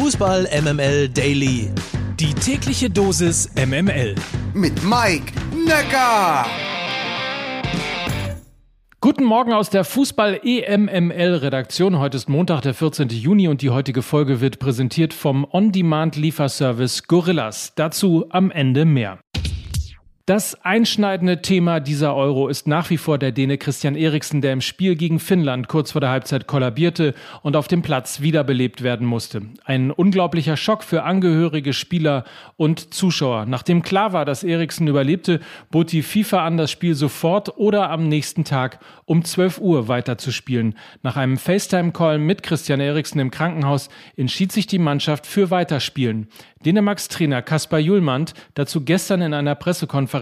Fußball MML Daily. Die tägliche Dosis MML. Mit Mike Necker. Guten Morgen aus der Fußball EMML Redaktion. Heute ist Montag, der 14. Juni und die heutige Folge wird präsentiert vom On-Demand Lieferservice Gorillas. Dazu am Ende mehr. Das einschneidende Thema dieser Euro ist nach wie vor der Däne Christian Eriksen, der im Spiel gegen Finnland kurz vor der Halbzeit kollabierte und auf dem Platz wiederbelebt werden musste. Ein unglaublicher Schock für Angehörige, Spieler und Zuschauer. Nachdem klar war, dass Eriksen überlebte, bot die FIFA an, das Spiel sofort oder am nächsten Tag um 12 Uhr weiterzuspielen. Nach einem FaceTime-Call mit Christian Eriksen im Krankenhaus entschied sich die Mannschaft für Weiterspielen. Dänemarks Trainer Kaspar Julmand dazu gestern in einer Pressekonferenz.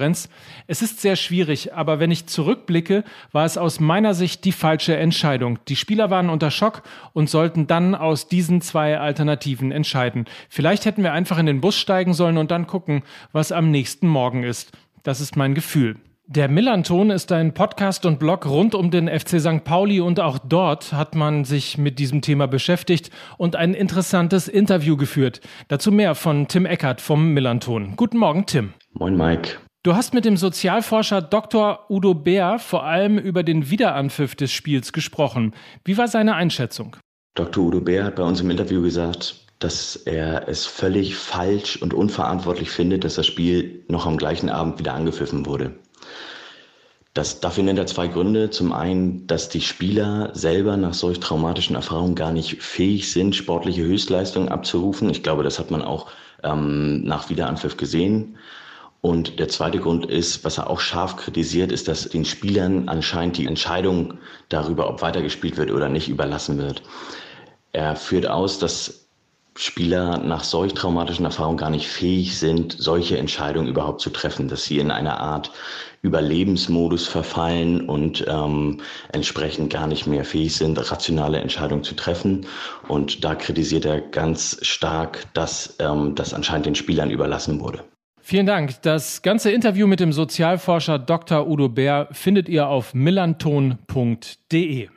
Es ist sehr schwierig, aber wenn ich zurückblicke, war es aus meiner Sicht die falsche Entscheidung. Die Spieler waren unter Schock und sollten dann aus diesen zwei Alternativen entscheiden. Vielleicht hätten wir einfach in den Bus steigen sollen und dann gucken, was am nächsten Morgen ist. Das ist mein Gefühl. Der Millanton ist ein Podcast und Blog rund um den FC St. Pauli und auch dort hat man sich mit diesem Thema beschäftigt und ein interessantes Interview geführt. Dazu mehr von Tim Eckert vom Millanton. Guten Morgen, Tim. Moin, Mike. Du hast mit dem Sozialforscher Dr. Udo Bär vor allem über den Wiederanpfiff des Spiels gesprochen. Wie war seine Einschätzung? Dr. Udo Bär hat bei uns im Interview gesagt, dass er es völlig falsch und unverantwortlich findet, dass das Spiel noch am gleichen Abend wieder angepfiffen wurde. Das, dafür nennt er zwei Gründe. Zum einen, dass die Spieler selber nach solch traumatischen Erfahrungen gar nicht fähig sind, sportliche Höchstleistungen abzurufen. Ich glaube, das hat man auch ähm, nach Wiederanpfiff gesehen. Und der zweite Grund ist, was er auch scharf kritisiert, ist, dass den Spielern anscheinend die Entscheidung darüber, ob weitergespielt wird oder nicht, überlassen wird. Er führt aus, dass Spieler nach solch traumatischen Erfahrungen gar nicht fähig sind, solche Entscheidungen überhaupt zu treffen, dass sie in einer Art Überlebensmodus verfallen und ähm, entsprechend gar nicht mehr fähig sind, rationale Entscheidungen zu treffen. Und da kritisiert er ganz stark, dass ähm, das anscheinend den Spielern überlassen wurde. Vielen Dank. Das ganze Interview mit dem Sozialforscher Dr. Udo Bär findet ihr auf millanton.de.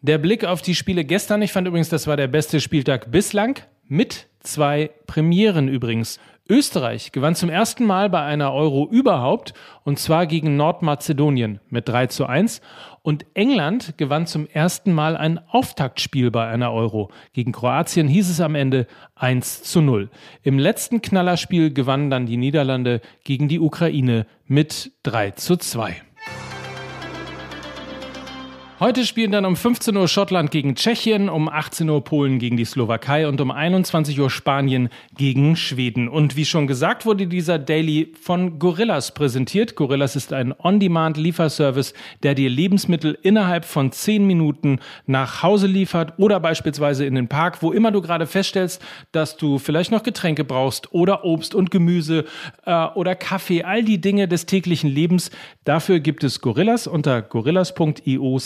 Der Blick auf die Spiele gestern, ich fand übrigens, das war der beste Spieltag bislang mit zwei Premieren übrigens. Österreich gewann zum ersten Mal bei einer Euro überhaupt und zwar gegen Nordmazedonien mit 3 zu 1 und England gewann zum ersten Mal ein Auftaktspiel bei einer Euro. Gegen Kroatien hieß es am Ende 1 zu 0. Im letzten Knallerspiel gewannen dann die Niederlande gegen die Ukraine mit 3 zu 2. Heute spielen dann um 15 Uhr Schottland gegen Tschechien, um 18 Uhr Polen gegen die Slowakei und um 21 Uhr Spanien gegen Schweden. Und wie schon gesagt, wurde dieser Daily von Gorillas präsentiert. Gorillas ist ein On-Demand-Lieferservice, der dir Lebensmittel innerhalb von 10 Minuten nach Hause liefert oder beispielsweise in den Park, wo immer du gerade feststellst, dass du vielleicht noch Getränke brauchst oder Obst und Gemüse äh, oder Kaffee, all die Dinge des täglichen Lebens. Dafür gibt es Gorillas unter gorillas.io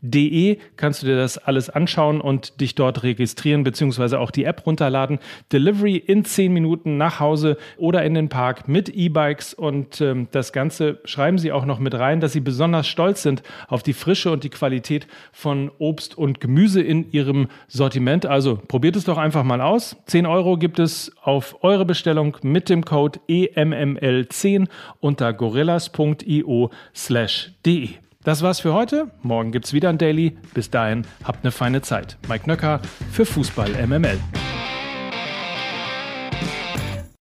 de kannst du dir das alles anschauen und dich dort registrieren, beziehungsweise auch die App runterladen. Delivery in 10 Minuten nach Hause oder in den Park mit E-Bikes und ähm, das Ganze schreiben sie auch noch mit rein, dass sie besonders stolz sind auf die Frische und die Qualität von Obst und Gemüse in ihrem Sortiment. Also probiert es doch einfach mal aus. 10 Euro gibt es auf eure Bestellung mit dem Code EMML10 unter gorillas.io slash de. Das war's für heute. Morgen gibt's wieder ein Daily. Bis dahin, habt eine feine Zeit. Mike Nöcker für Fußball MML.